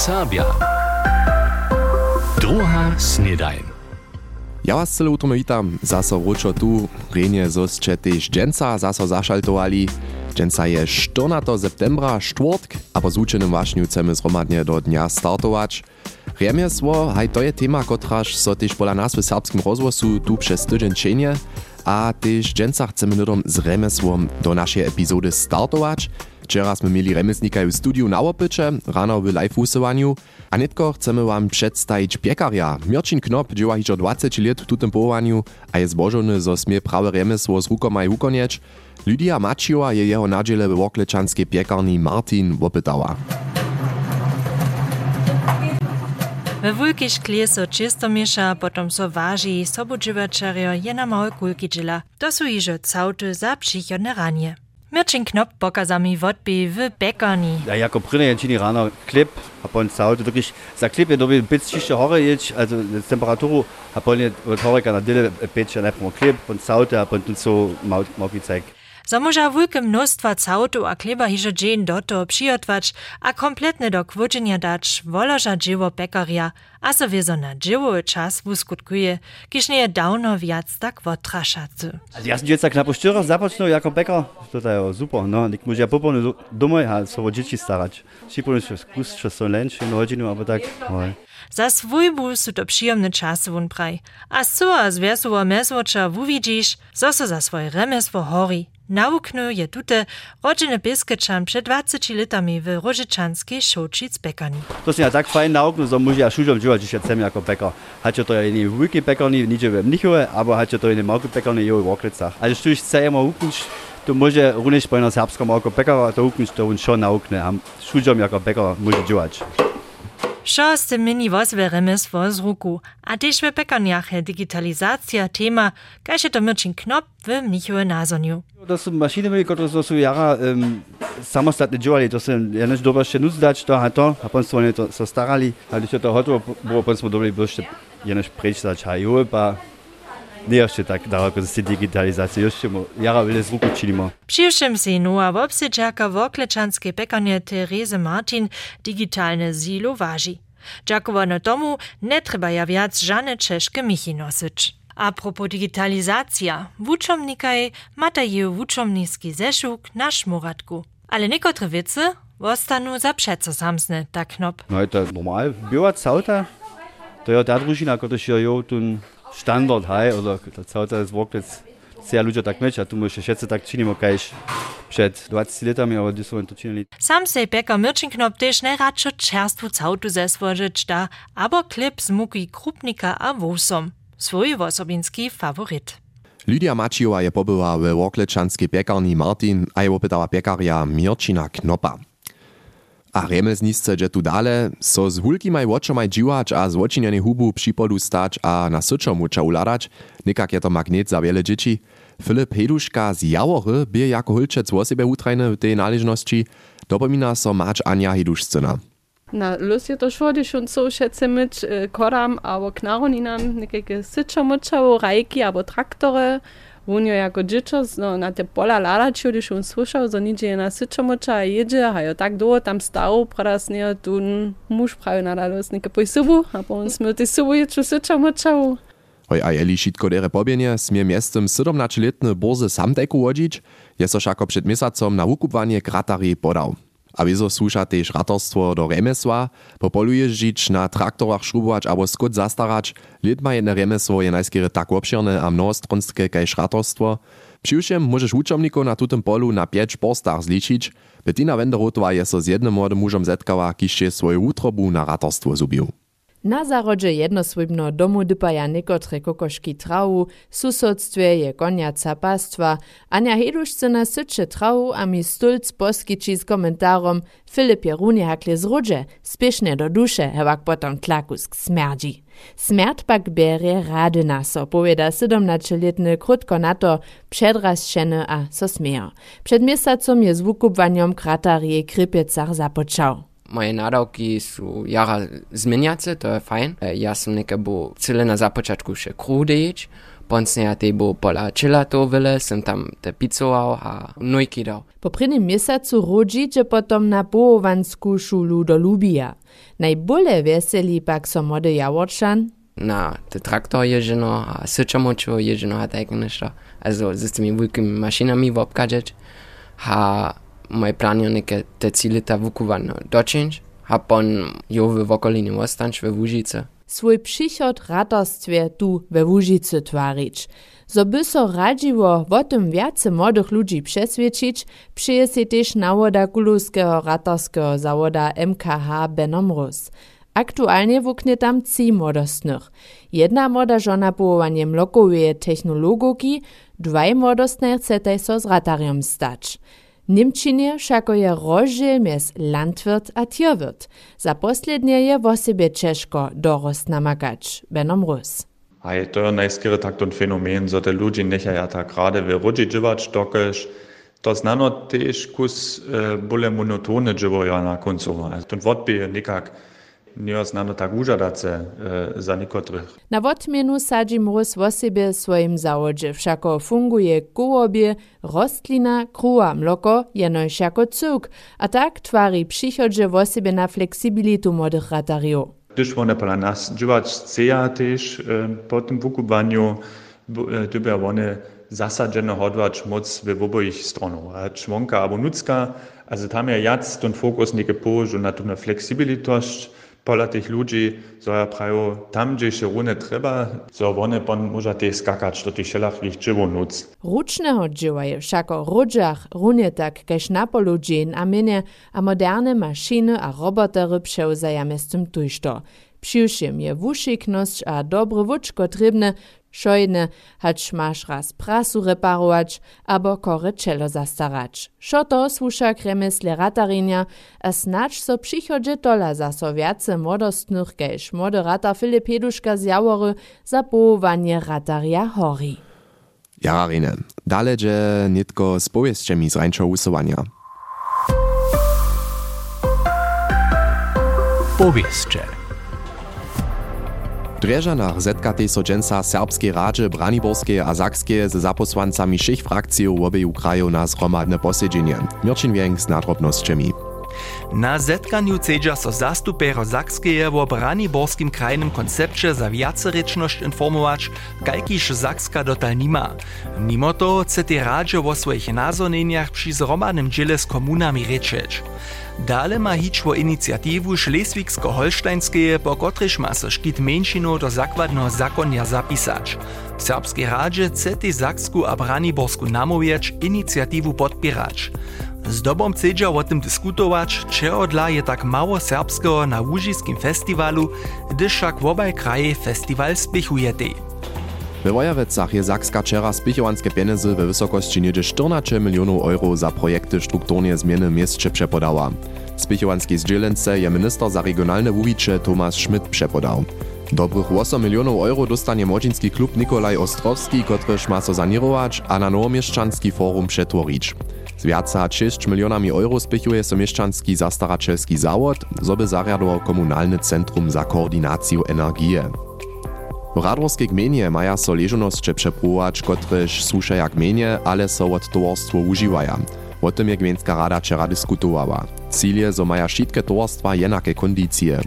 Serbia. Druga snedajn. Ja was cele utro witam, zaso wróčo tu, renie zosće tež dženca zaso zašaltovali. Dženca je 14. septembra, štvrtk, a po zúčenym vašňu chceme zromadne do dnia startować. Remiesło, haj to je tema, kotraž so tež pola nás v serbskim rozwosu tu przez tydzień čenie, a tež dženca chceme nudom z remesłom do naszej epizody startować. Wczoraj sme mieli remesnika w studiu na opycze, rano w live usowaniu, a netko chcemy wam przedstawić piekarja. Mirčin Knop dzieła hižo 20 lat w tutym połowaniu, a jest zbożony, zo smie prawe remesło z rukomaj ukonieć. Lydia Maciova je jeho nadziele w woklečanskiej piekarni Martin opytała. We wulkej szkle so čisto mieša, potom so váži, sobudživačario je na małe kulki džila. To su ižo cauty za přichodne ranie. Mirčin Knop pokaza mi wodby w pekarni. Ja, jako prynne jenčini rano klip, a pon caute wirklich, za klip je dobi bit čišće hore ječ, also z temperaturu, a pon je od horeka na dile peče najprvo klip, pon caute, a pon so małki cajk. So może wulke mnóstwa cautu a kleba hižo dżen doto przyjotwać, a kompletne do kwodzenia dać woloża dzieło pekaria, a so wiezo na dzieło czas wuskutkuje, kiż nie je dawno wiac tak wotraszacy. Ja sam jetzt knapp po štyrach započnul jako pekar, to je super, no, nik môže ja popolne domoj a so o dzieci starać. Šipolne še skus, še so len, še hodinu, aber tak, oj. Za swój su to przyjemne czasy wun praj. A so a zwiersowo meswocza wuwidzisz, so so za swoje remesło hori. Nauknu je tute rodziny Biskečan przed 20 latami w Rożyczanskiej Szočic Bekani. To sam ja tak fajn nauknul, so môže ja šužom dživať, že chcem jako pekar. Hače to je iný v veľkej pekarni, niče v Mnichove, aber hače to iný malkej pekarni, jo v Oklicach. Ale što už chceme uknúť, to môže runiš po jednom serbskom ako pekara, to uknúť, to on šo naukne. A šužom jako pekar môže dživať. Šo ste mini wozwe remesło z ruku, a też w pekarniach je digitalizacja tema, kaž je to Mirčin Knop w Mnichove nazoniu. To sú mašiny, ktoré so sú jara um, samostatne dživali, to sa ja než dobro ešte nuzdať, to a to, a potom sme to sa starali, a když je to hotovo, bolo, potom sme dobili ešte ja než prečítať, a jo, pa nie ešte tak daleko z digitalizácie, ešte mo, jara veľa z ruku činimo. Přiwszym si nowa wobsydżaka wokleczanskiej pekarnie Terese Martin digitalne zilo waży. Dziakowano tomu nie trzeba ja wiac żadne czeszkie michi nosić. A propos digitalizacja, wuczomnikaj mata je wuczomniski zeszuk na szmuratku. Ale niekotre wicy ostanu za przeco samsne, tak knop. No to normal, biła cauta, to ja ta družina, ktorá je jo ten standard, hej, oder ta cauta jest work jetzt sehr ludzie tak myć, a tu myślę, że tak czynimo kajś przed 20 latami, ale gdy są to czynili. Sam sej pekar Mirčin Knop też najradšo čerstvu cautu zesvožić da, abo klip z muki krupnika a wosom. Svoj osobinski favorit. Lydia Maciova je pobyła w woklečanskiej piekarni Martin, a je opytała piekarja Mirčina Knopa. A remesnisce dže tu dale, so z hulkimaj očomaj džiwacz a z očinjene hubu připodu stać a na syčo muča uladać, nikak je to magnet za wiele dzieci. Filip Heduška z Jawory bie jako hulčec o sebe utrajne w tej należności, dopomina so mać Anja Hedušcina. Na lus je to on so šece myč koram, abo knaroninam, nekake syčo mučało, rajki, abo traktory, on jo jako dziecko no, na te pola ladačil, když on słyszał, że nidzie je na syčo muča a jedzie, a jo tak długo tam stał, pradas nie, tu muž pravi nadalus, neke poj subu, a potom sme ty subu syčo mučało. Hoj, a jeli šitko dere pobienie, smie miestem 17-letny Boze Samteku wodzić, je so šako przed miesacom na wukupwanie kratari podał. A wieso słusza też ratorstwo do remesła, popoluje žić na traktorach šrubować abo skut zastarać, lidma jedne remesło je najskiery tak obširne a mnohostronskie kajž ratorstwo. Přiwšem możesz uczomników na tutym polu na 5 postach zliczyć, Bettina Wenderotowa je so z jednym młodym mużem zetkała, kiż je swoją utrobu na ratorstwo zubił. Na zarodźe jednosłybno domu dypaja niekotre kokoszki trawu, susodstwie je koniaca pastwa, Ania Heduszce na sycze trawu, a mi stulc poskiči z komentarom Filip Jerunie hakle z rodže, spiešne do duše, hevak potom tlakusk smerdzi. Smert pak bere rady na so, powieda 17-letny krótko na to a so smiejo. Przed miesacom je z wukupwaniem kratarie Krypiecach započał. Moje nadawki są jara zmieniace, to je fajn. Ja sam neka bo cyle na započatku še krudejić, Poncne a tebo pola čela to vele, sem tam te picoval a nojky dal. Po prvním mjesacu rodžiče potom na połovansku šulu do Lubija. Najbole veseli pak so młody Jaworczan, Na te traktor jeżeno a syczamočo jeżeno a tak nešto. Also z wielkimi maszynami wopkadzać. A moje plany neke te cile ta wukuwano doczynić. A pon jo w okolinie ostanć we Łużyce. swój przychod tu we Łużycy twarić. So by so radziło o tym ludzi przesvědčić, przyje się też nawoda kuluskiego ratarskiego zawoda MKH Benomrus. Aktualnie wuknie tam trzy. Jedna młoda żona połowanie mlokowej technologiki, dwaj młodostne chcete so z ratariom stać. Niemčinie všako je rožil mez landwirt a tierwirt. Za poslednie je wo sebe Češko dorost namagać. Benom Rus. A je to najskiery tak ten fenomen, że te ludzie nechaja tak rade w rudzi dziwać dokesz. To znano też kus e, bole monotone dziwoja na końcu. Ten wodby nikak nie znano tak užadace e, za niekotrych. Na wotmienu sadzi mróz wo sebe swoim zawodzie, všako funguje kułobie, rostlina, kruła mloko, jenož jako cuk, a tak twari przychodzie sebe na fleksibilitu młodych ratariów. Gdyż one pola nas dziwać chceja też e, po tym wukubaniu dybia one zasadzeno hodwać moc we oboich stronach. A członka albo nucka, also tam ja jac ten fokus nie położył na tą fleksibilitość, pola tych ludzi, so ja prawo tam, gdzie się rune trzeba, so one pon może też skakać do tych szelachlich dzieło nuc. Ručného dživa je všako rudžach runie tak kaž na polu džin a minie a moderne mašiny a robotery převzaja mestem tujšto. Přiušim je wušiknosť a dobry wučko trybne, šojne, hać masz raz prasu reparować, abo kore čelo zastarać. Šo to słuša kremesle ratarinja, a snacz so przychodzie tola za so viace młodostnych kaž młody ratar Filip Heduška z Jawory za połowanie rataria hori. Jararine. Dalej dże nitko z powieściami z rańczo usuwania. Powieście. Drežanach zetkatej so dženca Serbskiej Radzie Braniborskie a Sakskie ze zaposłancami všich frakcjów obeju krajów na zhromadne posiedzenie. Mirčin Wienk z nadrobnosćami. Na zetkaniu cedža so zastupero Sakskeje o Braniborskim krajnym koncepcie za viacerečnosť informować, kajkiž Sakska dotal nima. Mimo to chce tej radzie o swoich nazorneniach przy zromadnym dziele komunami rečeć. Dale ma hič o inicjativu Šleswigsko-Holštajnskeje, po kotryž ma so menšinu do zakładnego zakonja zapisać. W Serbskiej Radzie chce tej Saksku a Braniborsku namowieć inicjativu podpierać. Z dobom chcedža o tym dyskutować, czego dla je tak mało serbskiego na Łużiskim festiwalu, gdyż však obaj kraje festiwal spichujete. We Wojewecach je Sakska wczera spichowanskie pieniądze we wysokości niedzie 14 milionów euro za projekty strukturnie zmiany mieście przepodała. Spichowanskiej zdzielence je minister za regionalne wuwicze Tomasz Schmidt przepodał. Dobrych 8 milionów euro dostanie młodzieński klub Nikolaj Ostrowski, kotryż ma so sanirować, a na nowomieszczanski forum przetworić. Z viaca 6 milionami euro spichuje so mieszczanski zastaraczelski zawod, zoby zariadował komunalny centrum za koordynację energii. W radworskiej gminie maja so leżonosće przepruwać, kotryż słušaja gminie, ale so od towarstwo używaja. O tym je gmienska rada wczera dyskutowała. Cíl je, zo maja wszystkie towarstwa jenakie kondycje.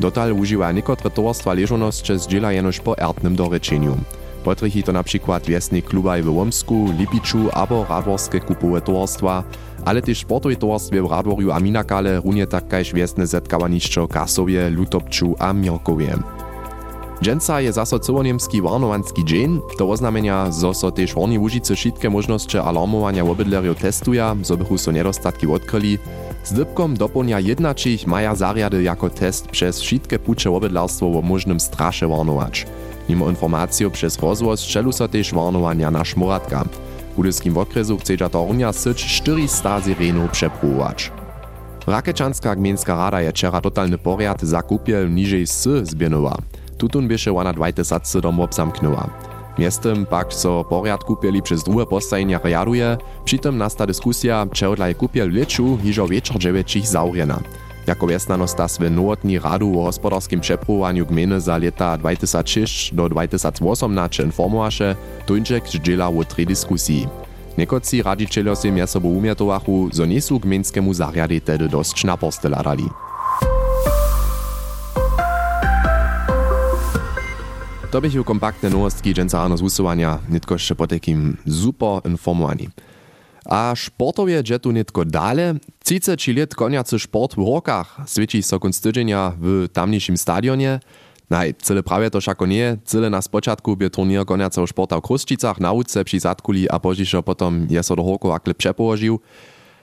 Dotal używa niekotre towarstwa leżonosće zdziela jenož po ertnym dorečeniu. Potrychi to na przykład wiesny klubaj w Łomsku, Lipiczu albo radworskie kupowe towarstwa, ale też sportowe towarstwie w Radworju a Minakale, runie tak kaž wiesne zetkawanišćo Kasowie, Lutopczu a Mirkowie. Dženca je zaso cywoniemski warnowanski dzień, to oznamenia, zo so tež Horni Łužice všetké možnosti alarmowania obydlerjów testuja, zo bychu so nedostatki odkryli. Z dybkom doplnia jednačich maja zariady jako test przez všetké pucze obydlarstwo o možnym straše warnować. Mimo informacją przez rozwoz čelu so tež warnowania na šmoratka. W budyskim okresu chcedza Tornia syć 400 sirenów przepróbować. Rakečanská gmienská rada je včera totalny poriad za kupiel nižej s zbiernowa. Tutun bieše wana dwajte sacy dom obsamknęła. Miestem pak so poriad kupieli przez drugie postajenia rjaduje, przy tym nasta dyskusja, czego dla kupiel leczu hižo wieczor dziewięcich zaurjena. Jako wjesnano stas w nowotni radu o hospodarskim przepływaniu gminy za lata 2006 do 2018 informowaše, tuńczek dziela o trzy dyskusji. Niekoci radzicielio si mie sobą umietowachu, zo nie są gminskiemu zariady tedy dość napostyla To bychu kompaktne nowostki dżęca rano z usuwania, nitko jeszcze po takim super informowani. A sportowie dżetu nitko dale, 30 lat koniacy sport w Horkach, świeci so kunst tydzienia w tamniejszym stadionie, Naj, cyle prawie to šako nie, cyle na spočatku by turnier koniaceho sporta v Kruščicach nauce při zatkuli a požišo potom je so do Horkov akle přepołožił.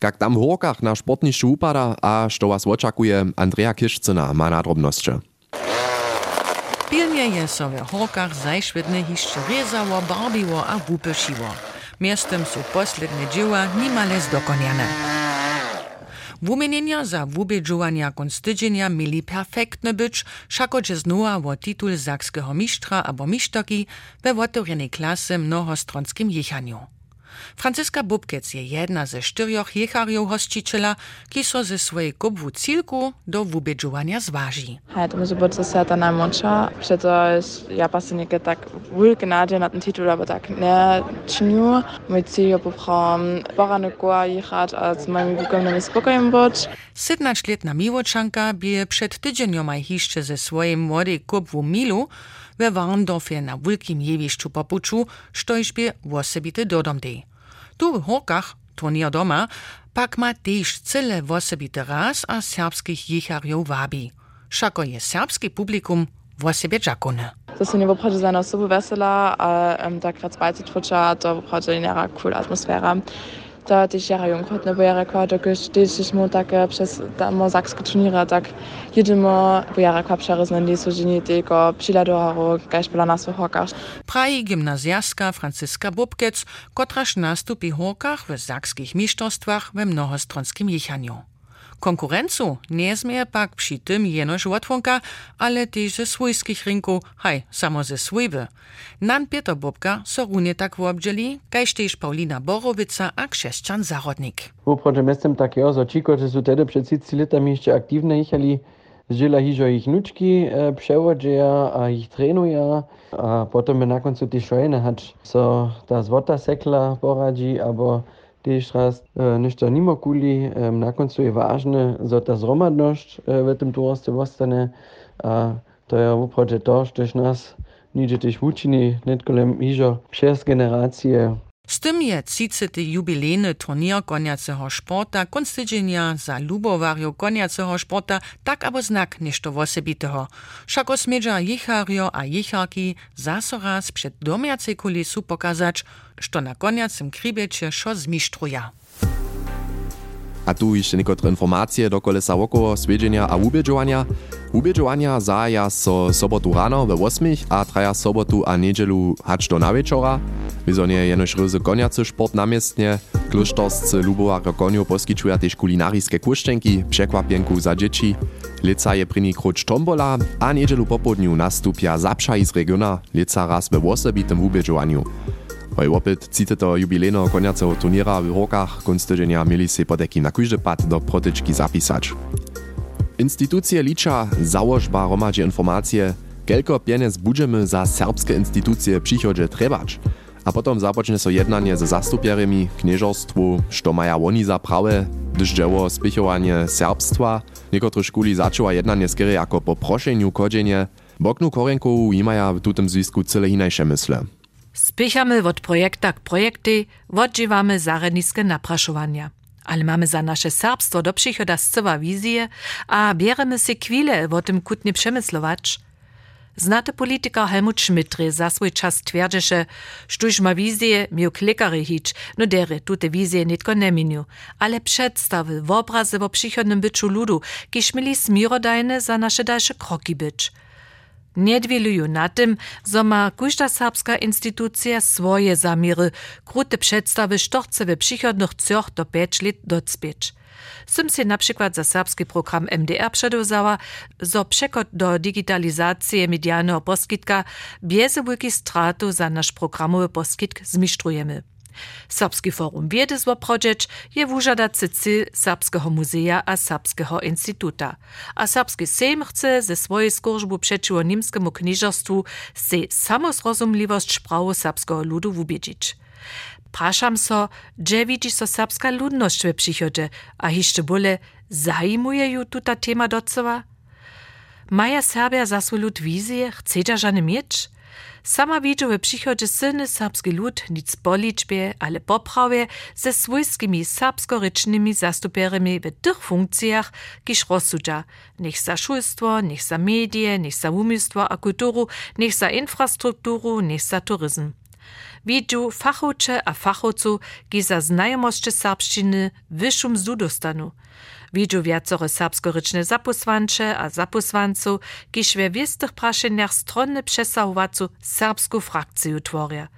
Kak tam w Horkach na sportnišću upada a što was očakuje, Andrea Kišcina ma na drobnosće. Pilnie je so w Horkach zajšvedne hišće rezało, barbiło a wupyšiło. Miestem su posledne dzieła nimale zdokonjane. Wumienienia za wubědžovanja konstydzenia mieli perfektne być, šako dže znova wo titul zakskeho mištra abo mištoki we wotorenej klasy mnohostronskim jechanju. Franciska Bubkec je jedna ze štyrjoch jecharjów hosticiela, ki so ze swojej kubwu cilku do wubědžovanja zważy. Hej, to może być se ta najmłodša, preto ja pa se nekaj tak velike nadje na ten titul, aber tak ne činju. Moj cilj je popravo porane koa jechać, a z moimi wukomnymi spokojem być. 17-letna Miłoczanka bie przed tydzieniomaj hiszcze ze młodej kubwu Milu we Warndorfie na wielkim jewiszczu popuczu, štož bie wosebity dodom dej. Tu w Horkach, turnier doma, pak ma tež cyle wosebity raz a serbskich jecharjów wabi. Šako je serbski publikum wosebie dżakone. To se nie obchodzi za nas super vesela, a um, takrat spajci twórcza, to obchodzi nera cool atmosfera. To też jara jungkot, bo jara kwa, to když tyśmy tak przez tam zakske turniere, tak jedymo, bo jara kwa przeryzne są dzieni tylko przyladoharu, gajś byla nas w hokach. Praji gimnazjastka Franciska Bubkec, kotraż nastupi Horkach w zakskich mistrzostwach we mnohostronskim jechaniu. Konkurencu nie zmieje pak przy tym jenoż łatwonka, ale też ze swojskich rynków, haj, samo ze swojby. Nan Peter Bobka so runie tak wobdzieli, kajż też Paulina Borowica a Krzeszczan Zarodnik. Uproče mestem tak jo, zo čiko, že su tedy před 30 letami ještě aktivne jechali, žila hižo ich nučki e, převodžeja a ich trenuja, a potom je na koncu ty šojene hač, so ta zvota sekla poradzi, abo Tišras, eh, ništa nima kuli, eh, na koncu je važno za ta zromadnost eh, v tem tovarstvu ostane. A to je upravo to, što nas niže tiš učini, netko le mižo šest generacije Z tym je 30. jubilejny turnier koniaceho sporta konstydzenia za lubowarjo koniaceho sporta tak abo znak nešto wosebiteho. Šako smedža jicharjo a jicharki zaso raz przed domiacej kulisu pokazać, što na koniacym kribecie šo zmištruja. A tu jeszcze niektóre informacje do kolesa wokoło swiedzienia a ubieżowania. Ubieżowania zaja so sobotu rano we 8 a traja sobotu a niedzielu hacz do nawieczora. Wyzonie jenoś ryzy koniacy sport namiestnie. Klusztorscy lubowarjo koniu poskyčuja też kulinarijskie kuszczenki, przekwapienku za dzieci. Lica je krucz tombola, a popodniu nastupia zapszaj z regiona, lica raz we osobitym ubieżowaniu. Hoj opět cíte to jubilejného koniaceho turniera v rokach, konc tydzienia mieli si poteky na kujże pad do protyczki zapisać. Instytucje licza założba romadzi informacje, kelko pieniędz budżemy za serbskie instytucje przychodzie trebać. A potom započne so jednanie ze zastupierami knieżostwu, što maja oni za prawe, gdyż dzieło spichowanie serbstwa. Niekotre szkuli zaczęła jednanie skiery jako po proszeniu kodzenie. Boknu korenkowu imaja w tutym związku cyle inajsze mysle. Spychamy od projekta k projekty, odżywamy zaredniske napraszowania. Ale mamy za nasze serbstwo do przychoda scywa wizję, a bieremy się chwilę o tym kutnie przemyslować. Znate polityka Helmut Schmidtry za swój czas twierdzisze, sztuż ma wizję, miał klikary hić, no dery, tute wizje nitko nie miniu, ale przedstawy, obrazy o przychodnym byczu ludu, kiż mieli smirodajne za nasze dalsze kroki być. Nie na tym, zo ma każda serbska instytucja swoje zamiry, krute przedstawy, što chce we przychodnych trzech do 5 lat docpieć. Sym się na przykład za serbski program MDR przedozała, zo przekot do digitalizacji medialnego poskitka bierze wielki stratu za nasz programowy poskitk zmistrujemy. Serbski forum wiedy zwoprodzieć je wużadacy cel Serbskiego Muzea a Serbskiego Instytuta. A Serbski Sejm chce ze swojej służby przeciwko niemskiemu kniżostwu se samozrozumliwość sprawu serbskiego ludu wubiedzić. Praszam so, gdzie widzi so serbska ludność w przychodzie, a jeszcze bole zajmuje ju tuta tema docowa? Maja Serbia za swój lud wizję, chce żany mieć? Sama widzi w przychodzie silny serbski lud nic po liczbie, ale poprawie ze swojskimi serbskorycznymi zastupierami w tych funkcjach, kiż rozsudza. Niech za szulstwo, niech za medie, niech za umystwo a kulturu, niech za infrastrukturu, niech za turyzm. Widziu fachowcze a fachowcu, ki za znajomości serbszczyny wyższą mzdu dostanu. Widziu wiacore serbskoryczne zaposłancze a zaposłanców, kiż we wiestych praszeniach stronne przesahowacu serbską frakcję tworia.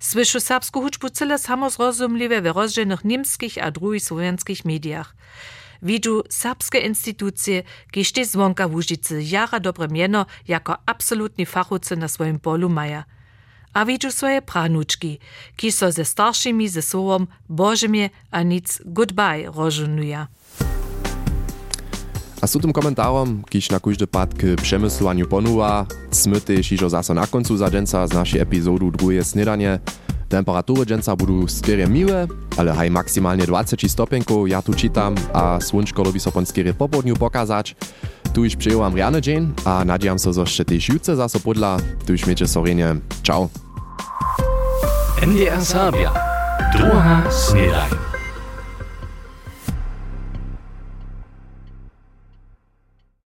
Słyszu serbską huczbu cyle samozrozumliwe w rozdzielonych niemskich a drugich słowiańskich mediach. Widziu serbskie instytucje, kiż te zwonka w jara dobre mieno jako absolutni fachowcy na swoim polu maja a widziu swoje pranuczki, ki so ze starszymi ze sobą Bożymie a nic goodbye rożunuja. A z tym komentarom, kiż na każdy pad k przemysłowaniu ponuwa, smy też iżo zaso na końcu za dżęca z naszej epizodu drugie snedanie. Temperatury dżęca budu skierie miłe, ale haj maksymalnie 20 stopenków, ja tu czytam, a słonczko lubi so pon skierie po południu pokazać. Tu już przyjęłam rany dzień, a nadziejam się, że jeszcze też jutro zaso podla. Tu już miecie sorenie. Ciao. NDR Sabia. Druga snedanie.